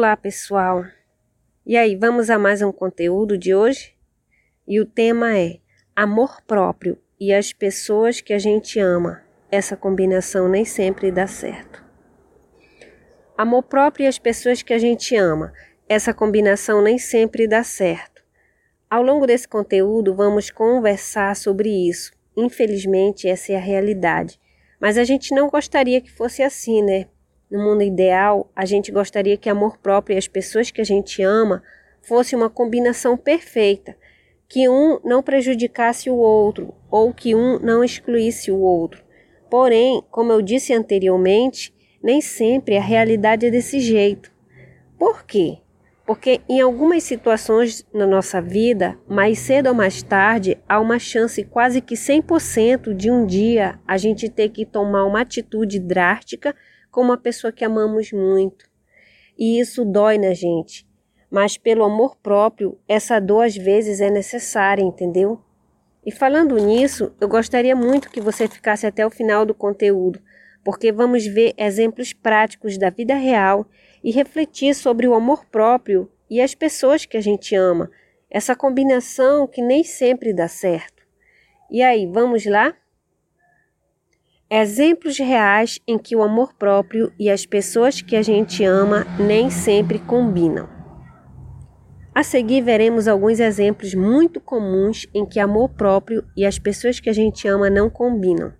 Olá, pessoal! E aí, vamos a mais um conteúdo de hoje? E o tema é amor próprio e as pessoas que a gente ama. Essa combinação nem sempre dá certo. Amor próprio e as pessoas que a gente ama. Essa combinação nem sempre dá certo. Ao longo desse conteúdo, vamos conversar sobre isso. Infelizmente, essa é a realidade. Mas a gente não gostaria que fosse assim, né? No mundo ideal, a gente gostaria que amor próprio e as pessoas que a gente ama fosse uma combinação perfeita, que um não prejudicasse o outro ou que um não excluísse o outro. Porém, como eu disse anteriormente, nem sempre a realidade é desse jeito. Por quê? Porque em algumas situações na nossa vida, mais cedo ou mais tarde, há uma chance quase que 100% de um dia a gente ter que tomar uma atitude drástica com uma pessoa que amamos muito. E isso dói na gente. Mas pelo amor próprio, essa dor às vezes é necessária, entendeu? E falando nisso, eu gostaria muito que você ficasse até o final do conteúdo, porque vamos ver exemplos práticos da vida real e refletir sobre o amor próprio e as pessoas que a gente ama, essa combinação que nem sempre dá certo. E aí, vamos lá? Exemplos reais em que o amor próprio e as pessoas que a gente ama nem sempre combinam. A seguir, veremos alguns exemplos muito comuns em que amor próprio e as pessoas que a gente ama não combinam.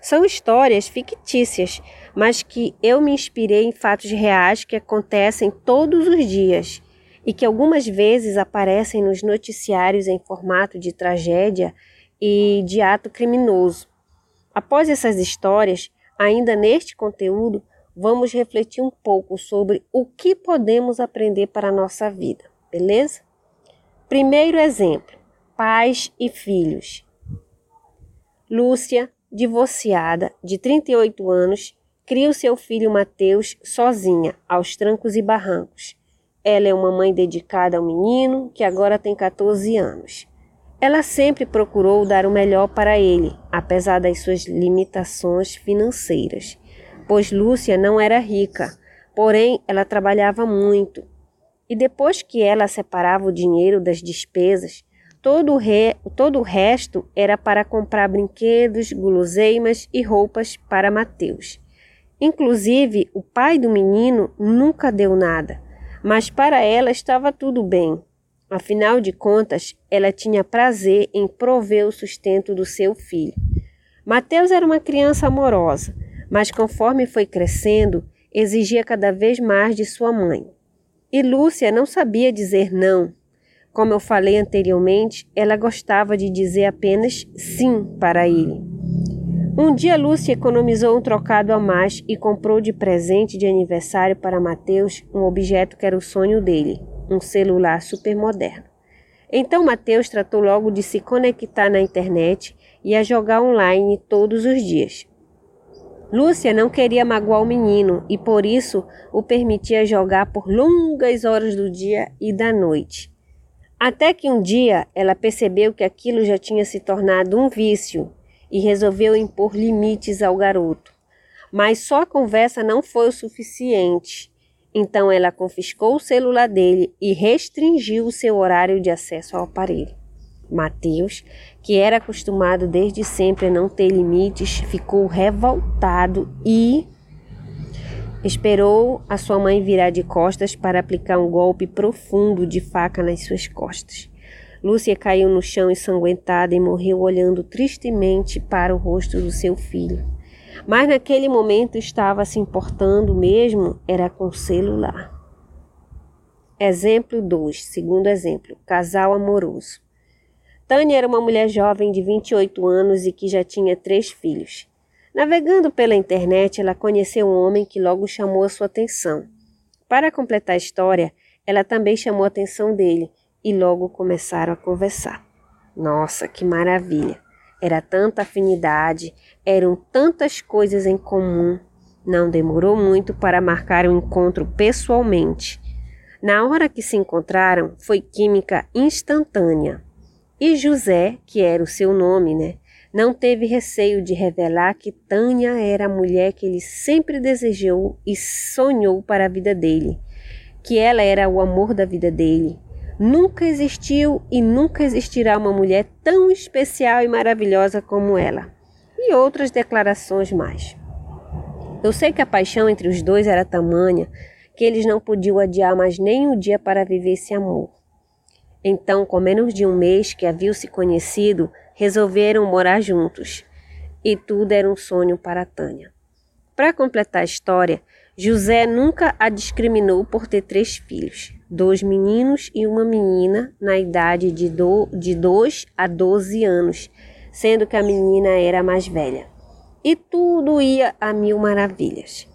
São histórias fictícias, mas que eu me inspirei em fatos reais que acontecem todos os dias e que algumas vezes aparecem nos noticiários em formato de tragédia e de ato criminoso. Após essas histórias, ainda neste conteúdo, vamos refletir um pouco sobre o que podemos aprender para a nossa vida, beleza? Primeiro exemplo: pais e filhos. Lúcia, divorciada, de 38 anos, cria o seu filho Mateus sozinha, aos trancos e barrancos. Ela é uma mãe dedicada ao menino, que agora tem 14 anos. Ela sempre procurou dar o melhor para ele, apesar das suas limitações financeiras, pois Lúcia não era rica, porém ela trabalhava muito. E depois que ela separava o dinheiro das despesas, todo o, re... todo o resto era para comprar brinquedos, guloseimas e roupas para Mateus. Inclusive, o pai do menino nunca deu nada, mas para ela estava tudo bem. Afinal de contas, ela tinha prazer em prover o sustento do seu filho. Mateus era uma criança amorosa, mas conforme foi crescendo, exigia cada vez mais de sua mãe. E Lúcia não sabia dizer não. Como eu falei anteriormente, ela gostava de dizer apenas sim para ele. Um dia Lúcia economizou um trocado a mais e comprou de presente de aniversário para Mateus um objeto que era o sonho dele, um celular super moderno. Então Mateus tratou logo de se conectar na internet e a jogar online todos os dias. Lúcia não queria magoar o menino e por isso o permitia jogar por longas horas do dia e da noite. Até que um dia ela percebeu que aquilo já tinha se tornado um vício e resolveu impor limites ao garoto. Mas só a conversa não foi o suficiente. Então ela confiscou o celular dele e restringiu o seu horário de acesso ao aparelho. Mateus, que era acostumado desde sempre a não ter limites, ficou revoltado e esperou a sua mãe virar de costas para aplicar um golpe profundo de faca nas suas costas. Lúcia caiu no chão ensanguentada e morreu olhando tristemente para o rosto do seu filho. Mas naquele momento estava se importando mesmo era com celular. Exemplo 2, segundo exemplo, casal amoroso. Tânia era uma mulher jovem de 28 anos e que já tinha três filhos. Navegando pela internet, ela conheceu um homem que logo chamou a sua atenção. Para completar a história, ela também chamou a atenção dele e logo começaram a conversar. Nossa, que maravilha! Era tanta afinidade, eram tantas coisas em comum. Não demorou muito para marcar o um encontro pessoalmente. Na hora que se encontraram, foi química instantânea. E José, que era o seu nome, né, não teve receio de revelar que Tânia era a mulher que ele sempre desejou e sonhou para a vida dele, que ela era o amor da vida dele. Nunca existiu e nunca existirá uma mulher tão especial e maravilhosa como ela. E outras declarações mais. Eu sei que a paixão entre os dois era tamanha que eles não podiam adiar mais nem um dia para viver esse amor. Então, com menos de um mês que haviam se conhecido, resolveram morar juntos. E tudo era um sonho para Tânia. Para completar a história, José nunca a discriminou por ter três filhos, dois meninos e uma menina, na idade de, do, de 2 a 12 anos, sendo que a menina era a mais velha. E tudo ia a mil maravilhas.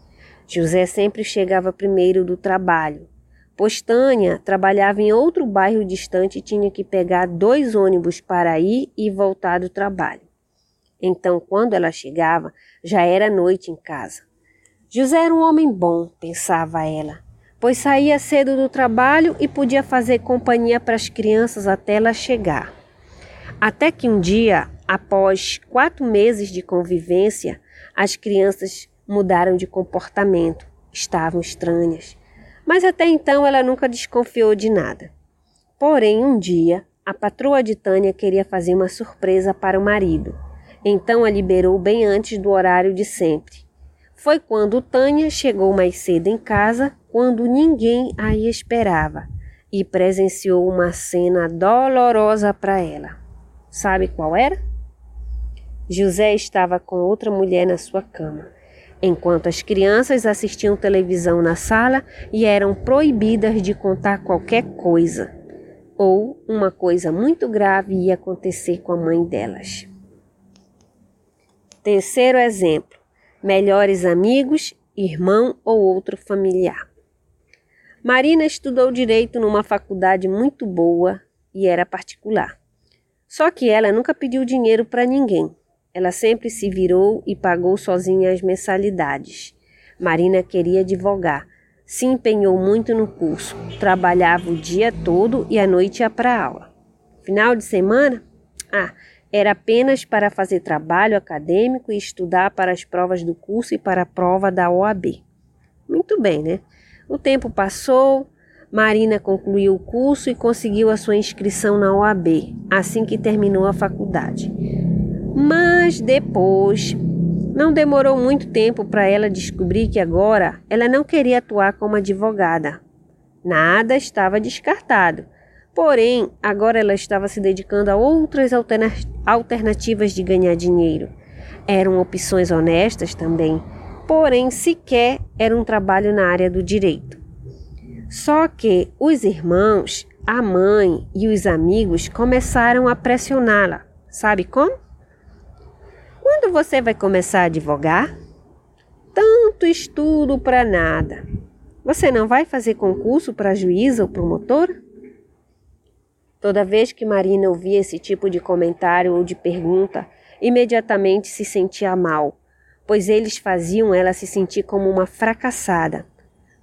José sempre chegava primeiro do trabalho, pois Tânia trabalhava em outro bairro distante e tinha que pegar dois ônibus para ir e voltar do trabalho. Então, quando ela chegava, já era noite em casa. José era um homem bom, pensava ela, pois saía cedo do trabalho e podia fazer companhia para as crianças até ela chegar. Até que um dia, após quatro meses de convivência, as crianças mudaram de comportamento, estavam estranhas. Mas até então ela nunca desconfiou de nada. Porém, um dia, a patroa de Tânia queria fazer uma surpresa para o marido. Então a liberou bem antes do horário de sempre. Foi quando Tânia chegou mais cedo em casa, quando ninguém a esperava, e presenciou uma cena dolorosa para ela. Sabe qual era? José estava com outra mulher na sua cama enquanto as crianças assistiam televisão na sala e eram proibidas de contar qualquer coisa, ou uma coisa muito grave ia acontecer com a mãe delas. Terceiro exemplo: melhores amigos, irmão ou outro familiar. Marina estudou direito numa faculdade muito boa e era particular. Só que ela nunca pediu dinheiro para ninguém. Ela sempre se virou e pagou sozinha as mensalidades. Marina queria advogar. Se empenhou muito no curso. Trabalhava o dia todo e à noite ia para aula. Final de semana? Ah, era apenas para fazer trabalho acadêmico e estudar para as provas do curso e para a prova da OAB. Muito bem, né? O tempo passou, Marina concluiu o curso e conseguiu a sua inscrição na OAB assim que terminou a faculdade. Mas depois, não demorou muito tempo para ela descobrir que agora ela não queria atuar como advogada. Nada estava descartado. Porém, agora ela estava se dedicando a outras alternativas de ganhar dinheiro. Eram opções honestas também, porém sequer era um trabalho na área do direito. Só que os irmãos, a mãe e os amigos começaram a pressioná-la. Sabe como? Quando você vai começar a advogar? Tanto estudo para nada. Você não vai fazer concurso para juíza ou promotor? Toda vez que Marina ouvia esse tipo de comentário ou de pergunta, imediatamente se sentia mal, pois eles faziam ela se sentir como uma fracassada.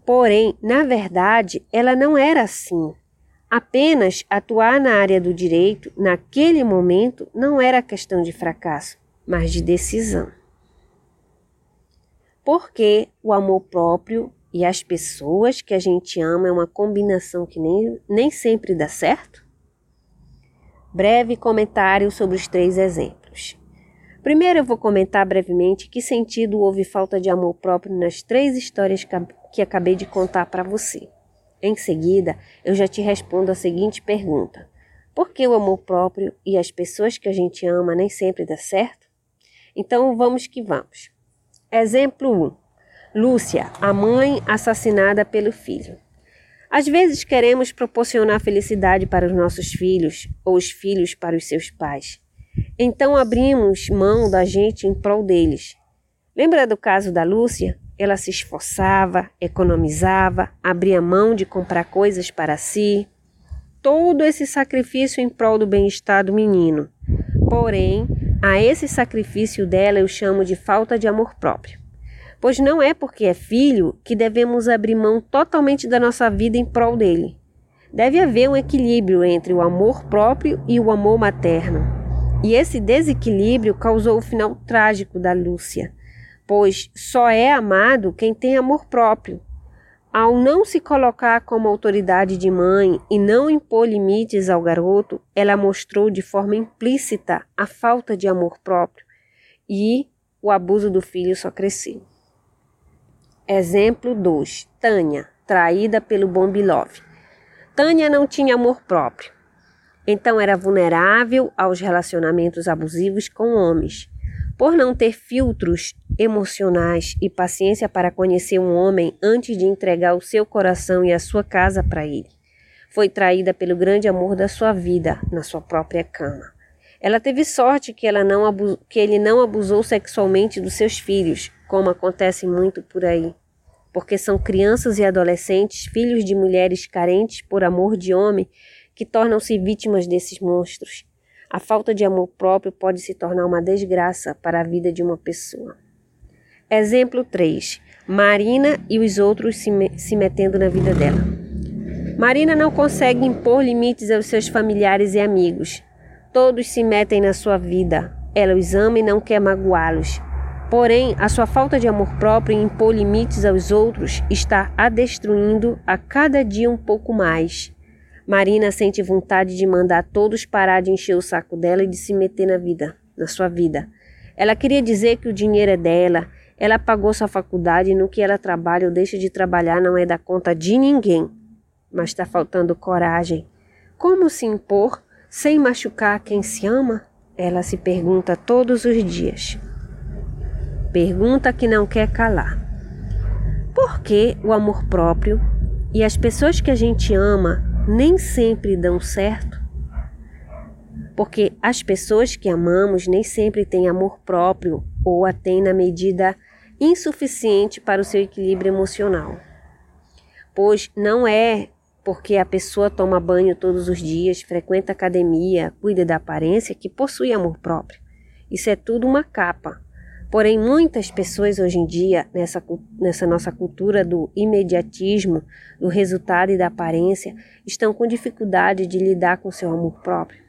Porém, na verdade, ela não era assim. Apenas atuar na área do direito, naquele momento, não era questão de fracasso mas de decisão. Porque o amor próprio e as pessoas que a gente ama é uma combinação que nem, nem sempre dá certo? Breve comentário sobre os três exemplos. Primeiro, eu vou comentar brevemente que sentido houve falta de amor próprio nas três histórias que acabei de contar para você. Em seguida, eu já te respondo a seguinte pergunta: Por que o amor próprio e as pessoas que a gente ama nem sempre dá certo? Então vamos que vamos. Exemplo 1. Lúcia, a mãe assassinada pelo filho. Às vezes queremos proporcionar felicidade para os nossos filhos ou os filhos para os seus pais. Então abrimos mão da gente em prol deles. Lembra do caso da Lúcia? Ela se esforçava, economizava, abria mão de comprar coisas para si. Todo esse sacrifício em prol do bem-estar do menino. Porém, a esse sacrifício dela eu chamo de falta de amor próprio. Pois não é porque é filho que devemos abrir mão totalmente da nossa vida em prol dele. Deve haver um equilíbrio entre o amor próprio e o amor materno. E esse desequilíbrio causou o final trágico da Lúcia, pois só é amado quem tem amor próprio. Ao não se colocar como autoridade de mãe e não impor limites ao garoto, ela mostrou de forma implícita a falta de amor próprio e o abuso do filho só cresceu. Exemplo 2. Tânia, traída pelo Bombilov. Tânia não tinha amor próprio, então era vulnerável aos relacionamentos abusivos com homens. Por não ter filtros emocionais e paciência para conhecer um homem antes de entregar o seu coração e a sua casa para ele. Foi traída pelo grande amor da sua vida na sua própria cama. Ela teve sorte que, ela não que ele não abusou sexualmente dos seus filhos, como acontece muito por aí, porque são crianças e adolescentes, filhos de mulheres carentes por amor de homem, que tornam-se vítimas desses monstros. A falta de amor próprio pode se tornar uma desgraça para a vida de uma pessoa. Exemplo 3. Marina e os outros se, me se metendo na vida dela. Marina não consegue impor limites aos seus familiares e amigos. Todos se metem na sua vida. Ela os ama e não quer magoá-los. Porém, a sua falta de amor próprio em impor limites aos outros está a destruindo a cada dia um pouco mais. Marina sente vontade de mandar todos parar de encher o saco dela e de se meter na vida, na sua vida. Ela queria dizer que o dinheiro é dela, ela pagou sua faculdade e no que ela trabalha ou deixa de trabalhar não é da conta de ninguém. Mas está faltando coragem. Como se impor sem machucar quem se ama? Ela se pergunta todos os dias. Pergunta que não quer calar. Por que o amor próprio e as pessoas que a gente ama nem sempre dão certo? Porque as pessoas que amamos nem sempre têm amor próprio ou a têm na medida insuficiente para o seu equilíbrio emocional. Pois não é porque a pessoa toma banho todos os dias, frequenta academia, cuida da aparência que possui amor próprio. Isso é tudo uma capa. Porém, muitas pessoas hoje em dia, nessa, nessa nossa cultura do imediatismo, do resultado e da aparência, estão com dificuldade de lidar com seu amor próprio.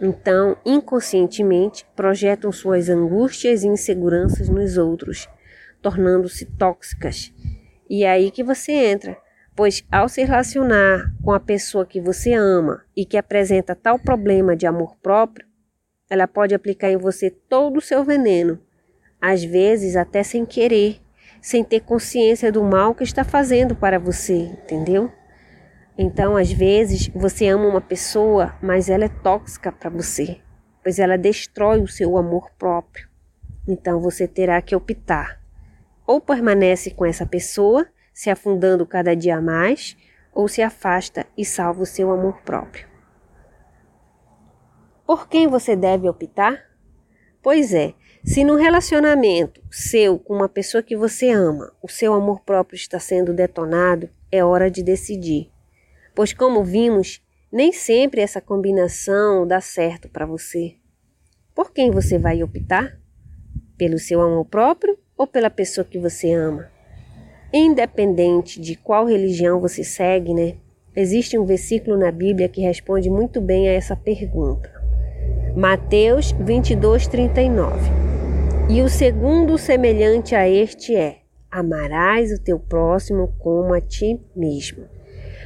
Então, inconscientemente, projetam suas angústias e inseguranças nos outros tornando-se tóxicas. E é aí que você entra, pois ao se relacionar com a pessoa que você ama e que apresenta tal problema de amor próprio, ela pode aplicar em você todo o seu veneno, às vezes até sem querer, sem ter consciência do mal que está fazendo para você, entendeu? Então, às vezes, você ama uma pessoa, mas ela é tóxica para você, pois ela destrói o seu amor próprio. Então, você terá que optar ou permanece com essa pessoa, se afundando cada dia mais, ou se afasta e salva o seu amor próprio. Por quem você deve optar? Pois é, se no relacionamento seu com uma pessoa que você ama, o seu amor próprio está sendo detonado, é hora de decidir. Pois, como vimos, nem sempre essa combinação dá certo para você. Por quem você vai optar? Pelo seu amor próprio ou pela pessoa que você ama. Independente de qual religião você segue, né? Existe um versículo na Bíblia que responde muito bem a essa pergunta. Mateus 22, 39. E o segundo semelhante a este é: amarás o teu próximo como a ti mesmo.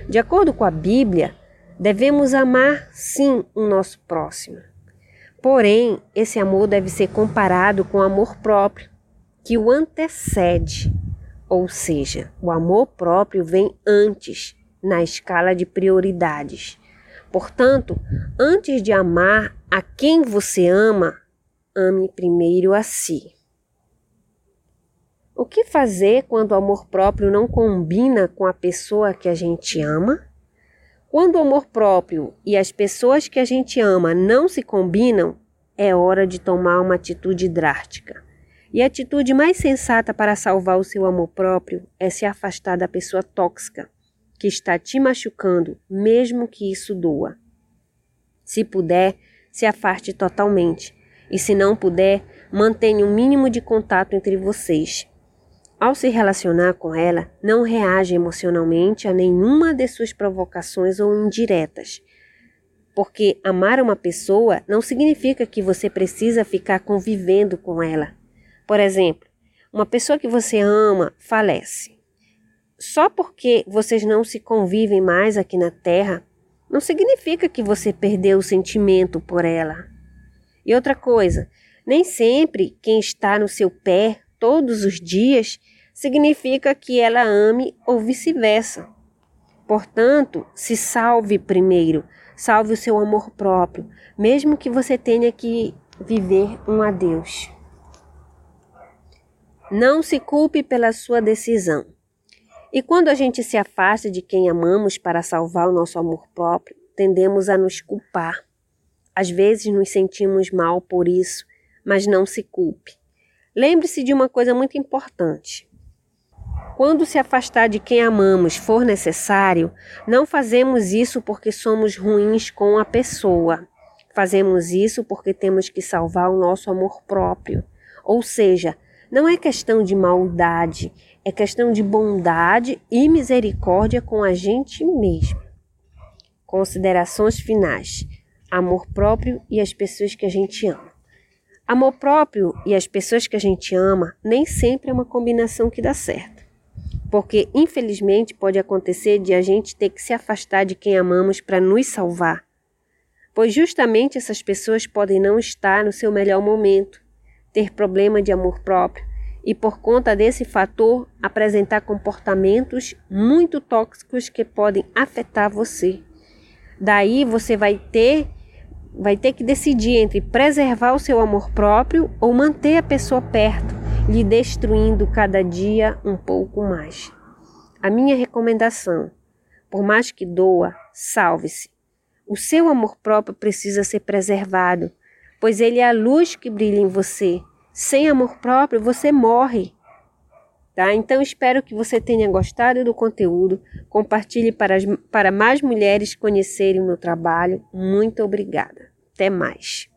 De acordo com a Bíblia, devemos amar sim o nosso próximo. Porém, esse amor deve ser comparado com o amor próprio que o antecede, ou seja, o amor próprio vem antes na escala de prioridades. Portanto, antes de amar a quem você ama, ame primeiro a si. O que fazer quando o amor próprio não combina com a pessoa que a gente ama? Quando o amor próprio e as pessoas que a gente ama não se combinam, é hora de tomar uma atitude drástica. E a atitude mais sensata para salvar o seu amor próprio é se afastar da pessoa tóxica que está te machucando, mesmo que isso doa. Se puder, se afaste totalmente, e se não puder, mantenha um mínimo de contato entre vocês. Ao se relacionar com ela, não reaja emocionalmente a nenhuma de suas provocações ou indiretas. Porque amar uma pessoa não significa que você precisa ficar convivendo com ela por exemplo, uma pessoa que você ama falece. só porque vocês não se convivem mais aqui na Terra, não significa que você perdeu o sentimento por ela. E outra coisa, nem sempre quem está no seu pé todos os dias significa que ela ame ou vice-versa. Portanto, se salve primeiro, salve o seu amor próprio, mesmo que você tenha que viver um adeus. Não se culpe pela sua decisão. E quando a gente se afasta de quem amamos para salvar o nosso amor próprio, tendemos a nos culpar. Às vezes nos sentimos mal por isso, mas não se culpe. Lembre-se de uma coisa muito importante. Quando se afastar de quem amamos for necessário, não fazemos isso porque somos ruins com a pessoa. Fazemos isso porque temos que salvar o nosso amor próprio. Ou seja, não é questão de maldade, é questão de bondade e misericórdia com a gente mesmo. Considerações finais: amor próprio e as pessoas que a gente ama. Amor próprio e as pessoas que a gente ama nem sempre é uma combinação que dá certo. Porque, infelizmente, pode acontecer de a gente ter que se afastar de quem amamos para nos salvar. Pois justamente essas pessoas podem não estar no seu melhor momento ter problema de amor próprio e, por conta desse fator, apresentar comportamentos muito tóxicos que podem afetar você. Daí você vai ter vai ter que decidir entre preservar o seu amor próprio ou manter a pessoa perto, lhe destruindo cada dia um pouco mais. A minha recomendação, por mais que doa, salve-se. O seu amor próprio precisa ser preservado, pois ele é a luz que brilha em você sem amor próprio, você morre. Tá? Então espero que você tenha gostado do conteúdo. Compartilhe para, as, para mais mulheres conhecerem o meu trabalho. Muito obrigada. Até mais.